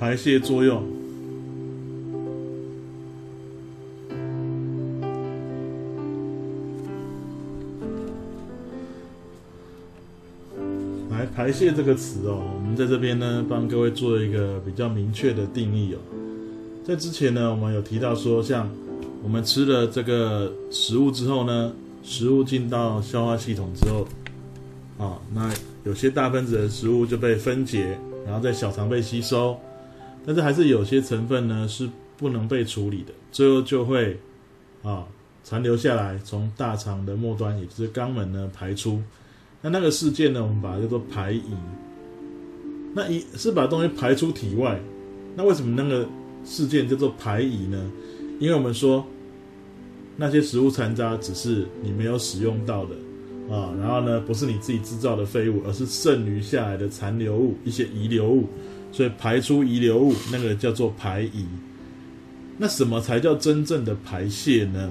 排泄作用。来，排泄这个词哦，我们在这边呢，帮各位做一个比较明确的定义哦。在之前呢，我们有提到说，像我们吃了这个食物之后呢，食物进到消化系统之后，啊，那有些大分子的食物就被分解，然后在小肠被吸收，但是还是有些成分呢是不能被处理的，最后就会啊残留下来，从大肠的末端，也就是肛门呢排出。那那个事件呢，我们把它叫做排遗。那一是把东西排出体外，那为什么那个事件叫做排遗呢？因为我们说那些食物残渣只是你没有使用到的啊，然后呢不是你自己制造的废物，而是剩余下来的残留物，一些遗留物，所以排出遗留物那个叫做排遗。那什么才叫真正的排泄呢？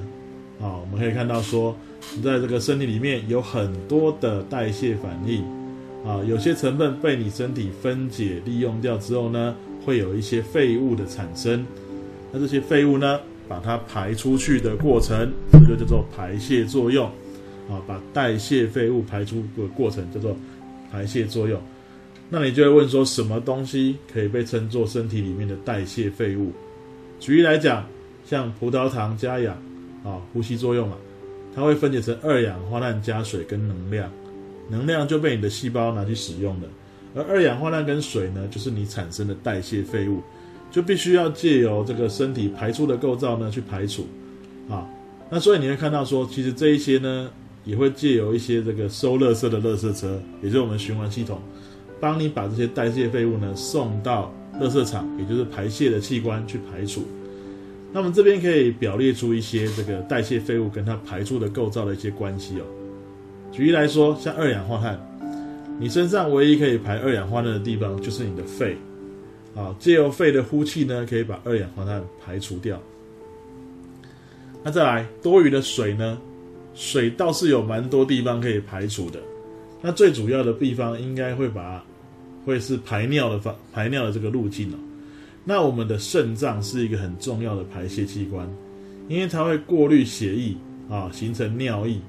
啊，我们可以看到说。在这个身体里面有很多的代谢反应，啊，有些成分被你身体分解利用掉之后呢，会有一些废物的产生。那这些废物呢，把它排出去的过程，这就叫做排泄作用。啊，把代谢废物排出的过程叫做排泄作用。那你就会问说，什么东西可以被称作身体里面的代谢废物？举例来讲，像葡萄糖加氧，啊，呼吸作用嘛。它会分解成二氧化碳加水跟能量，能量就被你的细胞拿去使用了，而二氧化碳跟水呢，就是你产生的代谢废物，就必须要借由这个身体排出的构造呢去排除，啊，那所以你会看到说，其实这一些呢，也会借由一些这个收垃圾的垃圾车，也就是我们循环系统，帮你把这些代谢废物呢送到垃圾场，也就是排泄的器官去排除。那么这边可以表列出一些这个代谢废物跟它排出的构造的一些关系哦。举例来说，像二氧化碳，你身上唯一可以排二氧化碳的地方就是你的肺，啊，借由肺的呼气呢，可以把二氧化碳排除掉。那再来多余的水呢？水倒是有蛮多地方可以排除的，那最主要的地方应该会把会是排尿的方排尿的这个路径哦。那我们的肾脏是一个很重要的排泄器官，因为它会过滤血液啊，形成尿液。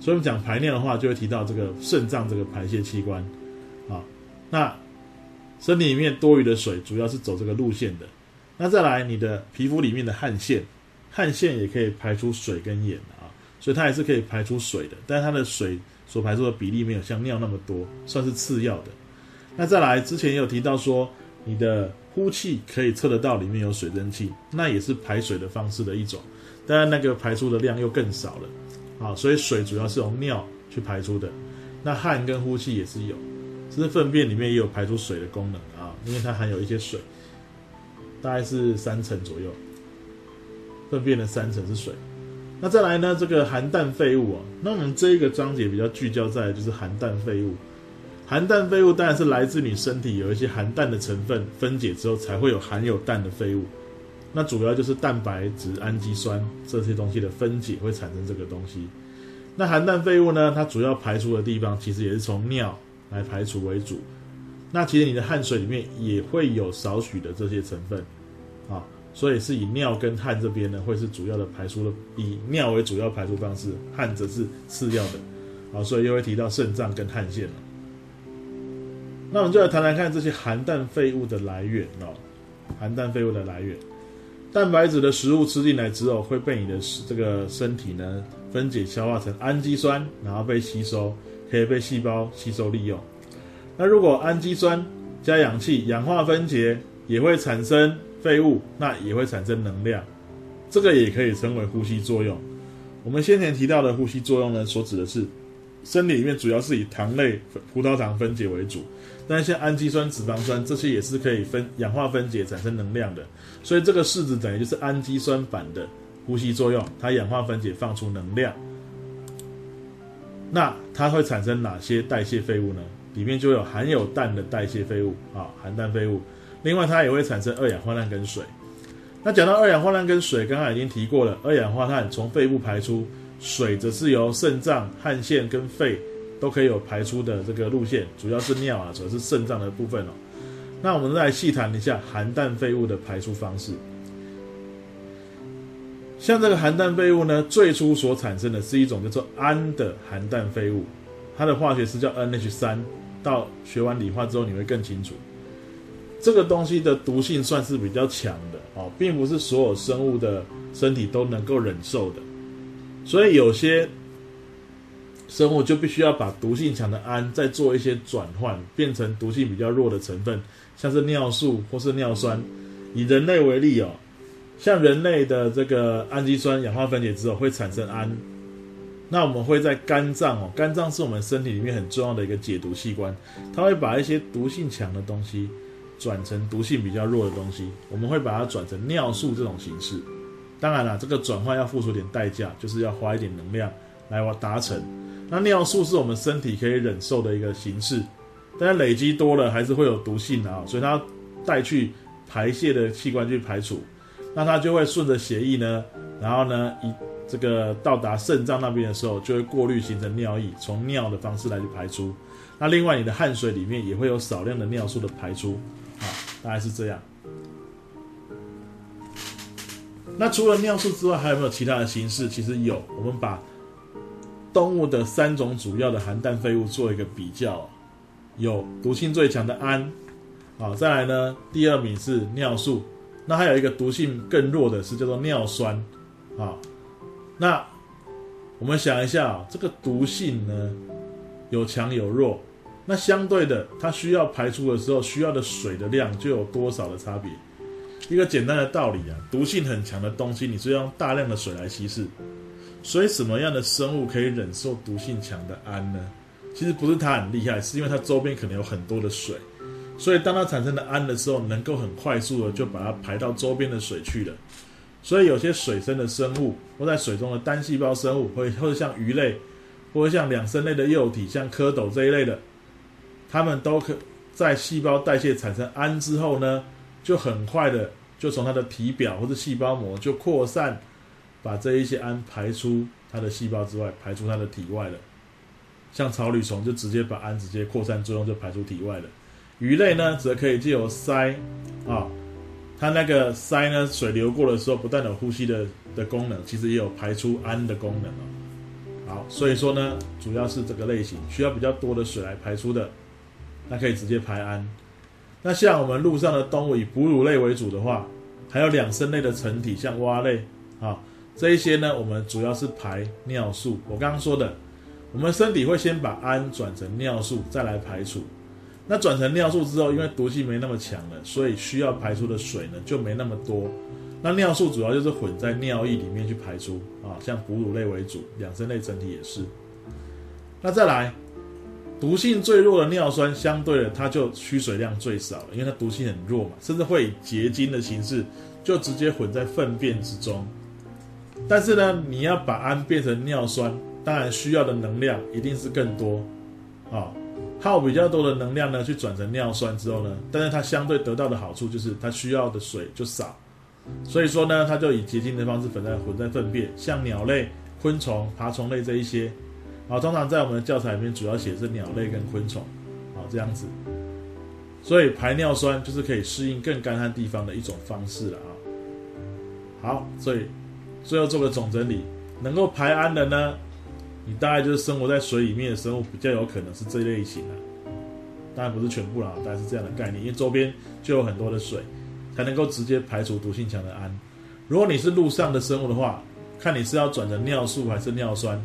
所以我们讲排尿的话，就会提到这个肾脏这个排泄器官啊。那身体里面多余的水，主要是走这个路线的。那再来，你的皮肤里面的汗腺，汗腺也可以排出水跟盐啊，所以它也是可以排出水的，但它的水所排出的比例没有像尿那么多，算是次要的。那再来，之前有提到说，你的呼气可以测得到里面有水蒸气，那也是排水的方式的一种，当然那个排出的量又更少了，啊，所以水主要是用尿去排出的，那汗跟呼气也是有，只是粪便里面也有排出水的功能啊，因为它含有一些水，大概是三成左右，粪便的三成是水，那再来呢，这个含氮废物啊，那我们这一个章节比较聚焦在就是含氮废物。含氮废物当然是来自你身体有一些含氮的成分分解之后才会有含有氮的废物，那主要就是蛋白质、氨基酸这些东西的分解会产生这个东西。那含氮废物呢，它主要排出的地方其实也是从尿来排除为主。那其实你的汗水里面也会有少许的这些成分，啊，所以是以尿跟汗这边呢会是主要的排出的，以尿为主要排出方式，汗则是次要的，啊，所以又会提到肾脏跟汗腺了。那我们就来谈谈看这些含氮废物的来源哦。含氮废物的来源，蛋白质的食物吃进来之后，会被你的这个身体呢分解消化成氨基酸，然后被吸收，可以被细胞吸收利用。那如果氨基酸加氧气氧化分解，也会产生废物，那也会产生能量，这个也可以称为呼吸作用。我们先前提到的呼吸作用呢，所指的是生理里面主要是以糖类葡萄糖分解为主。但像氨基酸、脂肪酸这些也是可以分氧化分解产生能量的，所以这个式子等于就是氨基酸版的呼吸作用，它氧化分解放出能量。那它会产生哪些代谢废物呢？里面就有含有氮的代谢废物啊，含氮废物。另外它也会产生二氧化碳跟水。那讲到二氧化碳跟水，刚刚已经提过了，二氧化碳从肺部排出，水则是由肾脏、汗腺跟肺。都可以有排出的这个路线，主要是尿啊，主要是肾脏的部分哦。那我们再来细谈一下含氮废物的排出方式。像这个含氮废物呢，最初所产生的是一种叫做氨的含氮废物，它的化学式叫 NH 三。到学完理化之后，你会更清楚，这个东西的毒性算是比较强的哦，并不是所有生物的身体都能够忍受的，所以有些生物就必须要把毒性强的氨再做一些转换，变成毒性比较弱的成分，像是尿素或是尿酸。以人类为例哦。像人类的这个氨基酸氧化分解之后会产生氨，那我们会在肝脏哦，肝脏是我们身体里面很重要的一个解毒器官，它会把一些毒性强的东西转成毒性比较弱的东西，我们会把它转成尿素这种形式。当然了，这个转换要付出点代价，就是要花一点能量来达成。那尿素是我们身体可以忍受的一个形式，但是累积多了还是会有毒性的啊，所以它带去排泄的器官去排除。那它就会顺着血液呢，然后呢，一这个到达肾脏那边的时候，就会过滤形成尿液，从尿的方式来去排出。那另外，你的汗水里面也会有少量的尿素的排出，啊，大概是这样。那除了尿素之外，还有没有其他的形式？其实有，我们把动物的三种主要的含氮废物做一个比较，有毒性最强的氨，好，再来呢，第二名是尿素。那还有一个毒性更弱的是叫做尿酸，啊，那我们想一下，这个毒性呢有强有弱，那相对的，它需要排出的时候需要的水的量就有多少的差别？一个简单的道理啊，毒性很强的东西，你是要用大量的水来稀释，所以什么样的生物可以忍受毒性强的氨呢？其实不是它很厉害，是因为它周边可能有很多的水。所以，当它产生的氨的时候，能够很快速的就把它排到周边的水去了。所以，有些水生的生物或在水中的单细胞生物，或或者像鱼类，或者像两生类的幼体，像蝌蚪这一类的，它们都可在细胞代谢产生氨之后呢，就很快的就从它的体表或者细胞膜就扩散，把这一些氨排出它的细胞之外，排出它的体外了。像草履虫就直接把氨直接扩散作用就排出体外了。鱼类呢，则可以借由鳃，啊，它那个鳃呢，水流过的时候，不但有呼吸的的功能，其实也有排出氨的功能哦。好，所以说呢，主要是这个类型需要比较多的水来排出的，那可以直接排氨。那像我们陆上的动物，以哺乳类为主的话，还有两生类的成体，像蛙类啊，这一些呢，我们主要是排尿素。我刚刚说的，我们身体会先把氨转成尿素，再来排除。那转成尿素之后，因为毒性没那么强了，所以需要排出的水呢就没那么多。那尿素主要就是混在尿液里面去排出啊，像哺乳类为主，两生类整体也是。那再来，毒性最弱的尿酸，相对的它就需水量最少了，因为它毒性很弱嘛，甚至会以结晶的形式就直接混在粪便之中。但是呢，你要把氨变成尿酸，当然需要的能量一定是更多啊。耗比较多的能量呢，去转成尿酸之后呢，但是它相对得到的好处就是它需要的水就少，所以说呢，它就以结晶的方式混在混在粪便，像鸟类、昆虫、爬虫类这一些，啊，通常在我们的教材里面主要写是鸟类跟昆虫，啊，这样子，所以排尿酸就是可以适应更干旱地方的一种方式了啊。好，所以最后做个总整理，能够排氨的呢。你大概就是生活在水里面的生物，比较有可能是这类型的，当然不是全部啦，大概是这样的概念，因为周边就有很多的水，才能够直接排除毒性强的氨。如果你是陆上的生物的话，看你是要转成尿素还是尿酸，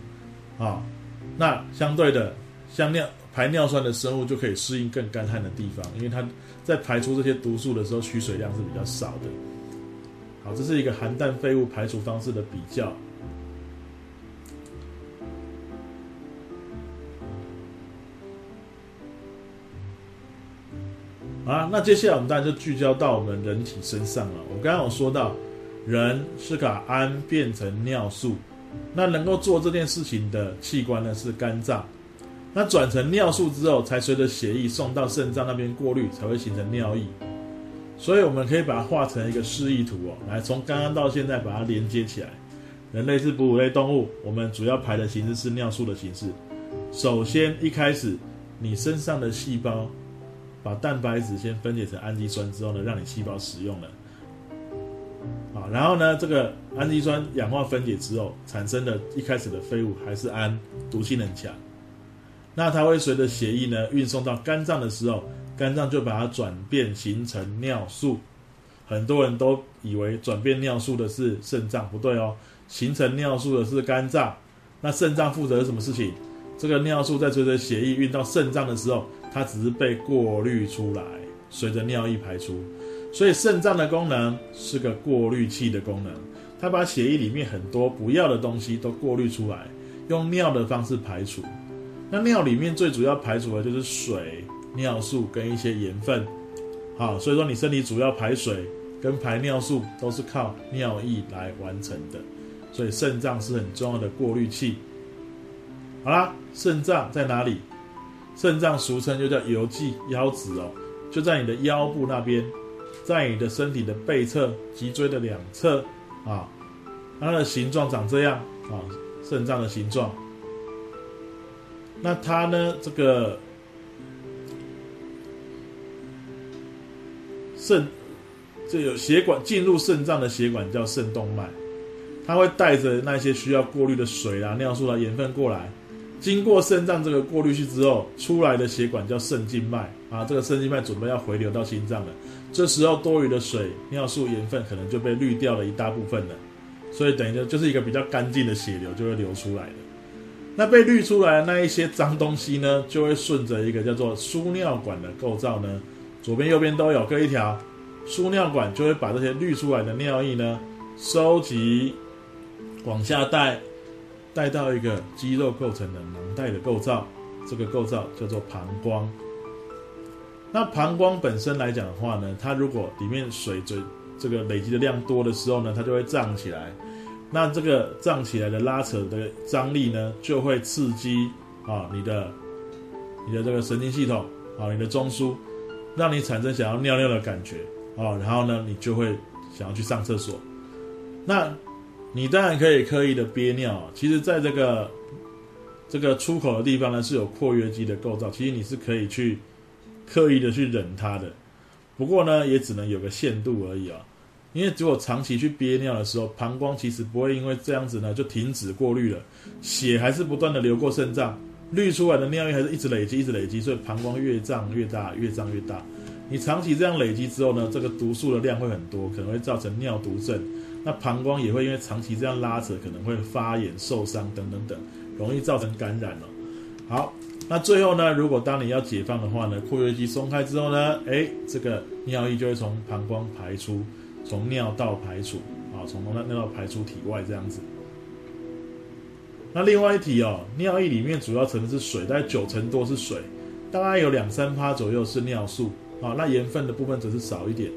啊，那相对的，像尿排尿酸的生物就可以适应更干旱的地方，因为它在排出这些毒素的时候，取水量是比较少的。好，这是一个含氮废物排除方式的比较。啊，那接下来我们当然就聚焦到我们人体身上了。我刚刚有说到，人是把氨变成尿素，那能够做这件事情的器官呢是肝脏。那转成尿素之后，才随着血液送到肾脏那边过滤，才会形成尿液。所以我们可以把它画成一个示意图哦，来从刚刚到现在把它连接起来。人类是哺乳类动物，我们主要排的形式是尿素的形式。首先一开始，你身上的细胞。把蛋白质先分解成氨基酸之后呢，让你细胞使用了。啊，然后呢，这个氨基酸氧化分解之后产生的一开始的废物还是氨，毒性很强。那它会随着血液呢运送到肝脏的时候，肝脏就把它转变形成尿素。很多人都以为转变尿素的是肾脏，不对哦，形成尿素的是肝脏。那肾脏负责什么事情？这个尿素在随着血液运到肾脏的时候，它只是被过滤出来，随着尿液排出。所以肾脏的功能是个过滤器的功能，它把血液里面很多不要的东西都过滤出来，用尿的方式排除。那尿里面最主要排除的就是水、尿素跟一些盐分。好，所以说你身体主要排水跟排尿素都是靠尿液来完成的。所以肾脏是很重要的过滤器。好啦，肾脏在哪里？肾脏俗称就叫邮寄腰子哦，就在你的腰部那边，在你的身体的背侧、脊椎的两侧啊。它的形状长这样啊，肾脏的形状。那它呢，这个肾这有血管进入肾脏的血管叫肾动脉。它会带着那些需要过滤的水啊、尿素啊、盐分过来，经过肾脏这个过滤器之后，出来的血管叫肾静脉啊。这个肾静脉准备要回流到心脏了，这时候多余的水、尿素、盐分可能就被滤掉了一大部分了，所以等于就就是一个比较干净的血流就会流出来了。那被滤出来的那一些脏东西呢，就会顺着一个叫做输尿管的构造呢，左边右边都有各一条，输尿管就会把这些滤出来的尿液呢收集。往下带，带到一个肌肉构成的囊袋的构造，这个构造叫做膀胱。那膀胱本身来讲的话呢，它如果里面水这这个累积的量多的时候呢，它就会胀起来。那这个胀起来的拉扯的张力呢，就会刺激啊你的你的这个神经系统啊，你的中枢，让你产生想要尿尿的感觉啊，然后呢，你就会想要去上厕所。那你当然可以刻意的憋尿，其实在这个这个出口的地方呢是有括约肌的构造，其实你是可以去刻意的去忍它的，不过呢也只能有个限度而已啊，因为如果长期去憋尿的时候，膀胱其实不会因为这样子呢就停止过滤了，血还是不断的流过肾脏，滤出来的尿液还是一直累积一直累积，所以膀胱越胀越大，越胀越大。你长期这样累积之后呢，这个毒素的量会很多，可能会造成尿毒症。那膀胱也会因为长期这样拉扯，可能会发炎、受伤等等等，容易造成感染了。好，那最后呢，如果当你要解放的话呢，括约肌松开之后呢，哎，这个尿液就会从膀胱排出，从尿道排出，啊，从尿尿道排出体外这样子。那另外一题哦，尿液里面主要成分是水，大概九成多是水，大概有两三趴左右是尿素，啊，那盐分的部分则是少一点，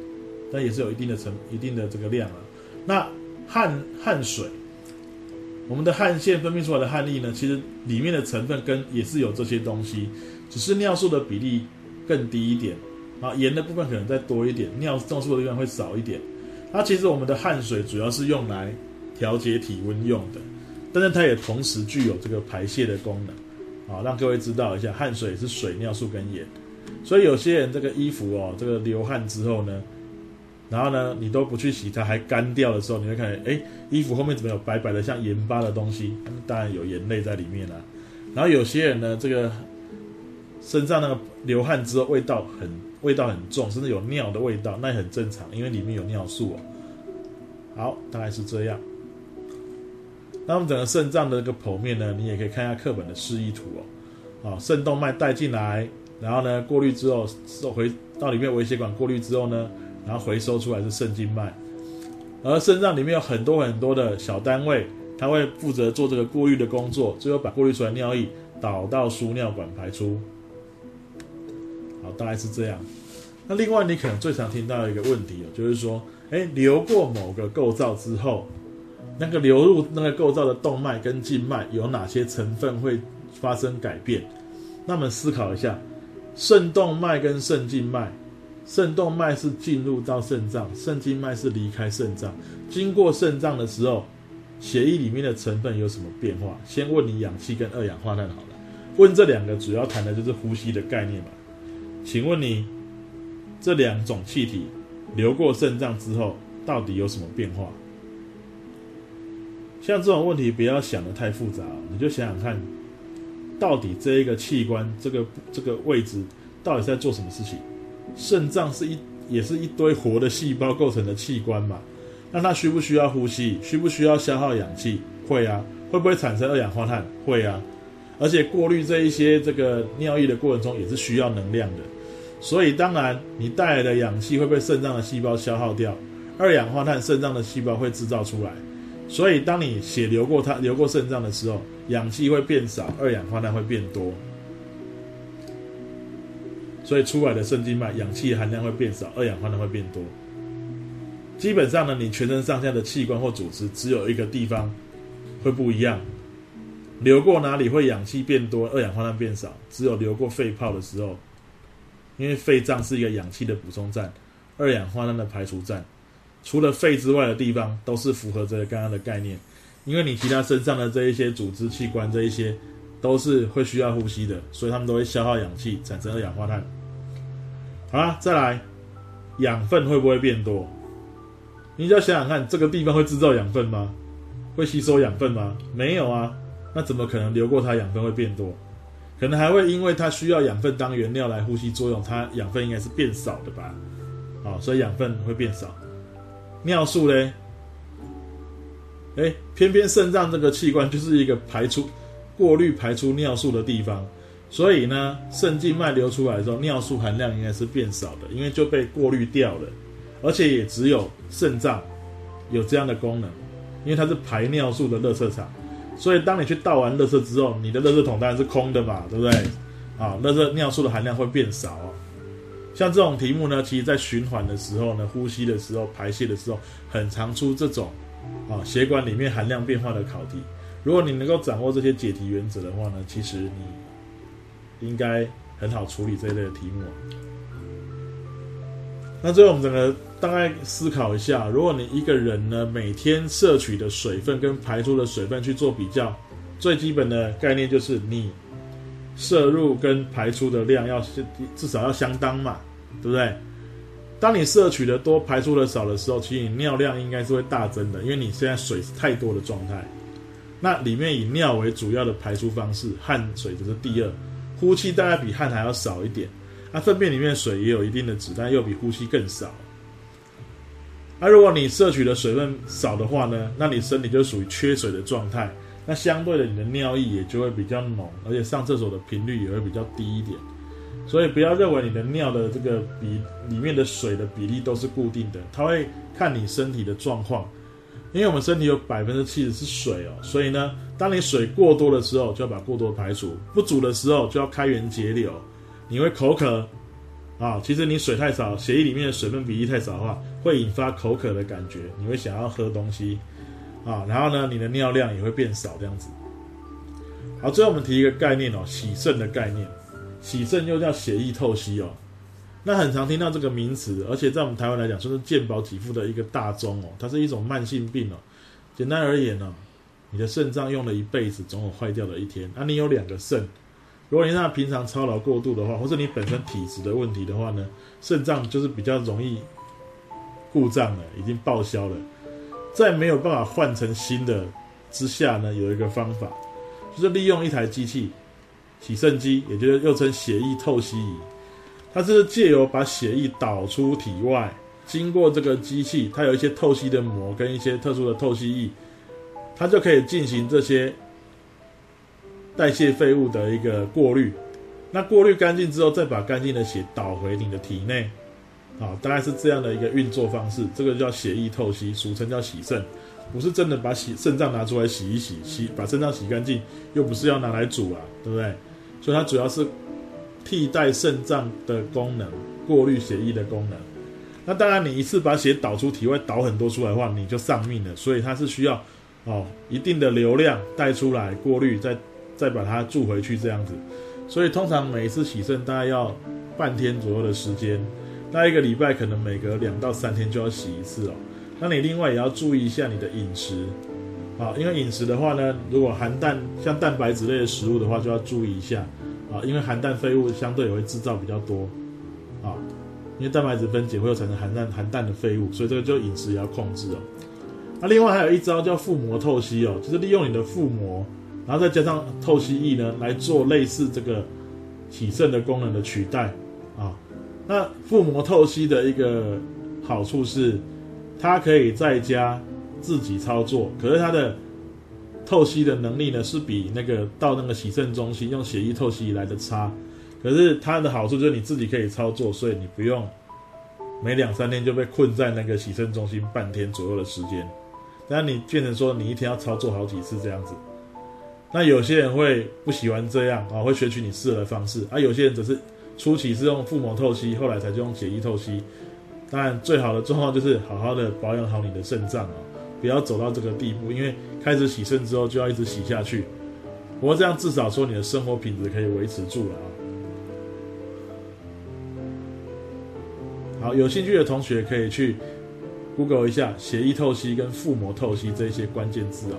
但也是有一定的成一定的这个量啊。那汗汗水，我们的汗腺分泌出来的汗液呢，其实里面的成分跟也是有这些东西，只是尿素的比例更低一点啊，盐的部分可能再多一点，尿尿素的地方会少一点。那其实我们的汗水主要是用来调节体温用的，但是它也同时具有这个排泄的功能啊，让各位知道一下，汗水是水、尿素跟盐，所以有些人这个衣服哦，这个流汗之后呢。然后呢，你都不去洗它，还干掉的时候，你会看见，哎，衣服后面怎么有白白的像盐巴的东西？当然有盐类在里面啦。然后有些人呢，这个身上那个流汗之后味道很味道很重，甚至有尿的味道，那也很正常，因为里面有尿素哦。好，大概是这样。那我们整个肾脏的这个剖面呢，你也可以看一下课本的示意图哦。啊，肾动脉带进来，然后呢过滤之后，回到里面微血管过滤之后呢。然后回收出来是肾静脉，而肾脏里面有很多很多的小单位，它会负责做这个过滤的工作，最后把过滤出来尿液导到输尿管排出。好，大概是这样。那另外你可能最常听到一个问题哦，就是说，哎，流过某个构造之后，那个流入那个构造的动脉跟静脉有哪些成分会发生改变？那么思考一下，肾动脉跟肾静脉。肾动脉是进入到肾脏，肾静脉是离开肾脏。经过肾脏的时候，血液里面的成分有什么变化？先问你氧气跟二氧化碳好了。问这两个主要谈的就是呼吸的概念嘛？请问你这两种气体流过肾脏之后，到底有什么变化？像这种问题，不要想的太复杂，你就想想看，到底这一个器官，这个这个位置，到底在做什么事情？肾脏是一也是一堆活的细胞构成的器官嘛？那它需不需要呼吸？需不需要消耗氧气？会啊。会不会产生二氧化碳？会啊。而且过滤这一些这个尿液的过程中，也是需要能量的。所以当然，你带来的氧气会被肾脏的细胞消耗掉，二氧化碳肾脏的细胞会制造出来。所以当你血流过它流过肾脏的时候，氧气会变少，二氧化碳会变多。所以出来的肾静脉氧气含量会变少，二氧化碳会变多。基本上呢，你全身上下的器官或组织只有一个地方会不一样，流过哪里会氧气变多，二氧化碳变少，只有流过肺泡的时候。因为肺脏是一个氧气的补充站，二氧化碳的排除站。除了肺之外的地方，都是符合这个刚刚的概念。因为你其他身上的这一些组织器官，这一些都是会需要呼吸的，所以他们都会消耗氧气，产生二氧化碳。好了，再来，养分会不会变多？你只要想想看，这个地方会制造养分吗？会吸收养分吗？没有啊，那怎么可能流过它养分会变多？可能还会因为它需要养分当原料来呼吸作用，它养分应该是变少的吧？好，所以养分会变少。尿素嘞？哎，偏偏肾脏这个器官就是一个排出、过滤排出尿素的地方，所以呢，肾静脉流出来的时候，尿素含量应该是变少的，因为就被过滤掉了。而且也只有肾脏有这样的功能，因为它是排尿素的热色场。所以，当你去倒完垃圾之后，你的垃圾桶当然是空的嘛，对不对？啊，垃圾尿素的含量会变少。哦像这种题目呢，其实在循环的时候呢，呼吸的时候、排泄的时候，很常出这种啊血管里面含量变化的考题。如果你能够掌握这些解题原则的话呢，其实你应该很好处理这一类的题目。那最后我们整个大概思考一下，如果你一个人呢每天摄取的水分跟排出的水分去做比较，最基本的概念就是你摄入跟排出的量要至少要相当嘛，对不对？当你摄取的多，排出的少的时候，其实你尿量应该是会大增的，因为你现在水是太多的状态。那里面以尿为主要的排出方式，汗水则是第二，呼气大概比汗还要少一点。那粪便里面水也有一定的质，但又比呼吸更少。那如果你摄取的水分少的话呢，那你身体就属于缺水的状态。那相对的，你的尿液也就会比较浓，而且上厕所的频率也会比较低一点。所以不要认为你的尿的这个比里面的水的比例都是固定的，它会看你身体的状况。因为我们身体有百分之七十是水哦，所以呢，当你水过多的时候，就要把过多排除；不足的时候，就要开源节流。你会口渴啊？其实你水太少，血液里面的水分比例太少的话，会引发口渴的感觉。你会想要喝东西啊，然后呢，你的尿量也会变少，这样子。好，最后我们提一个概念哦，洗肾的概念。洗肾又叫血液透析哦。那很常听到这个名词，而且在我们台湾来讲，说是健保给付的一个大宗哦。它是一种慢性病哦。简单而言呢，你的肾脏用了一辈子，总有坏掉的一天。啊，你有两个肾。如果你那平常操劳过度的话，或者你本身体质的问题的话呢，肾脏就是比较容易故障了，已经报销了，在没有办法换成新的之下呢，有一个方法，就是利用一台机器洗肾机，也就是又称血液透析仪，它是借由把血液导出体外，经过这个机器，它有一些透析的膜跟一些特殊的透析液，它就可以进行这些。代谢废物的一个过滤，那过滤干净之后，再把干净的血导回你的体内，啊，大概是这样的一个运作方式。这个叫血液透析，俗称叫洗肾，不是真的把洗肾脏拿出来洗一洗，洗把肾脏洗干净，又不是要拿来煮啊，对不对？所以它主要是替代肾脏的功能，过滤血液的功能。那当然，你一次把血导出体外，导很多出来的话，你就丧命了。所以它是需要哦一定的流量带出来过滤，再。再把它注回去，这样子，所以通常每一次洗肾大概要半天左右的时间，那一个礼拜可能每隔两到三天就要洗一次哦。那你另外也要注意一下你的饮食，啊，因为饮食的话呢，如果含蛋像蛋白质类的食物的话，就要注意一下，啊，因为含氮废物相对也会制造比较多，啊，因为蛋白质分解会产生含氮含氮的废物，所以这个就饮食也要控制哦。那另外还有一招叫腹膜透析哦，就是利用你的腹膜，然后再加上透析液呢来做类似这个洗肾的功能的取代啊。那腹膜透析的一个好处是，它可以在家自己操作，可是它的透析的能力呢是比那个到那个洗肾中心用血液透析来的差。可是它的好处就是你自己可以操作，所以你不用每两三天就被困在那个洗肾中心半天左右的时间。但你变成说你一天要操作好几次这样子，那有些人会不喜欢这样啊，会选取你适合的方式啊。有些人只是初期是用腹膜透析，后来才用血液透析。当然，最好的状况就是好好的保养好你的肾脏啊，不要走到这个地步，因为开始洗肾之后就要一直洗下去。不过这样至少说你的生活品质可以维持住了啊。好，有兴趣的同学可以去 Google 一下血液透析跟腹膜透析这一些关键字啊。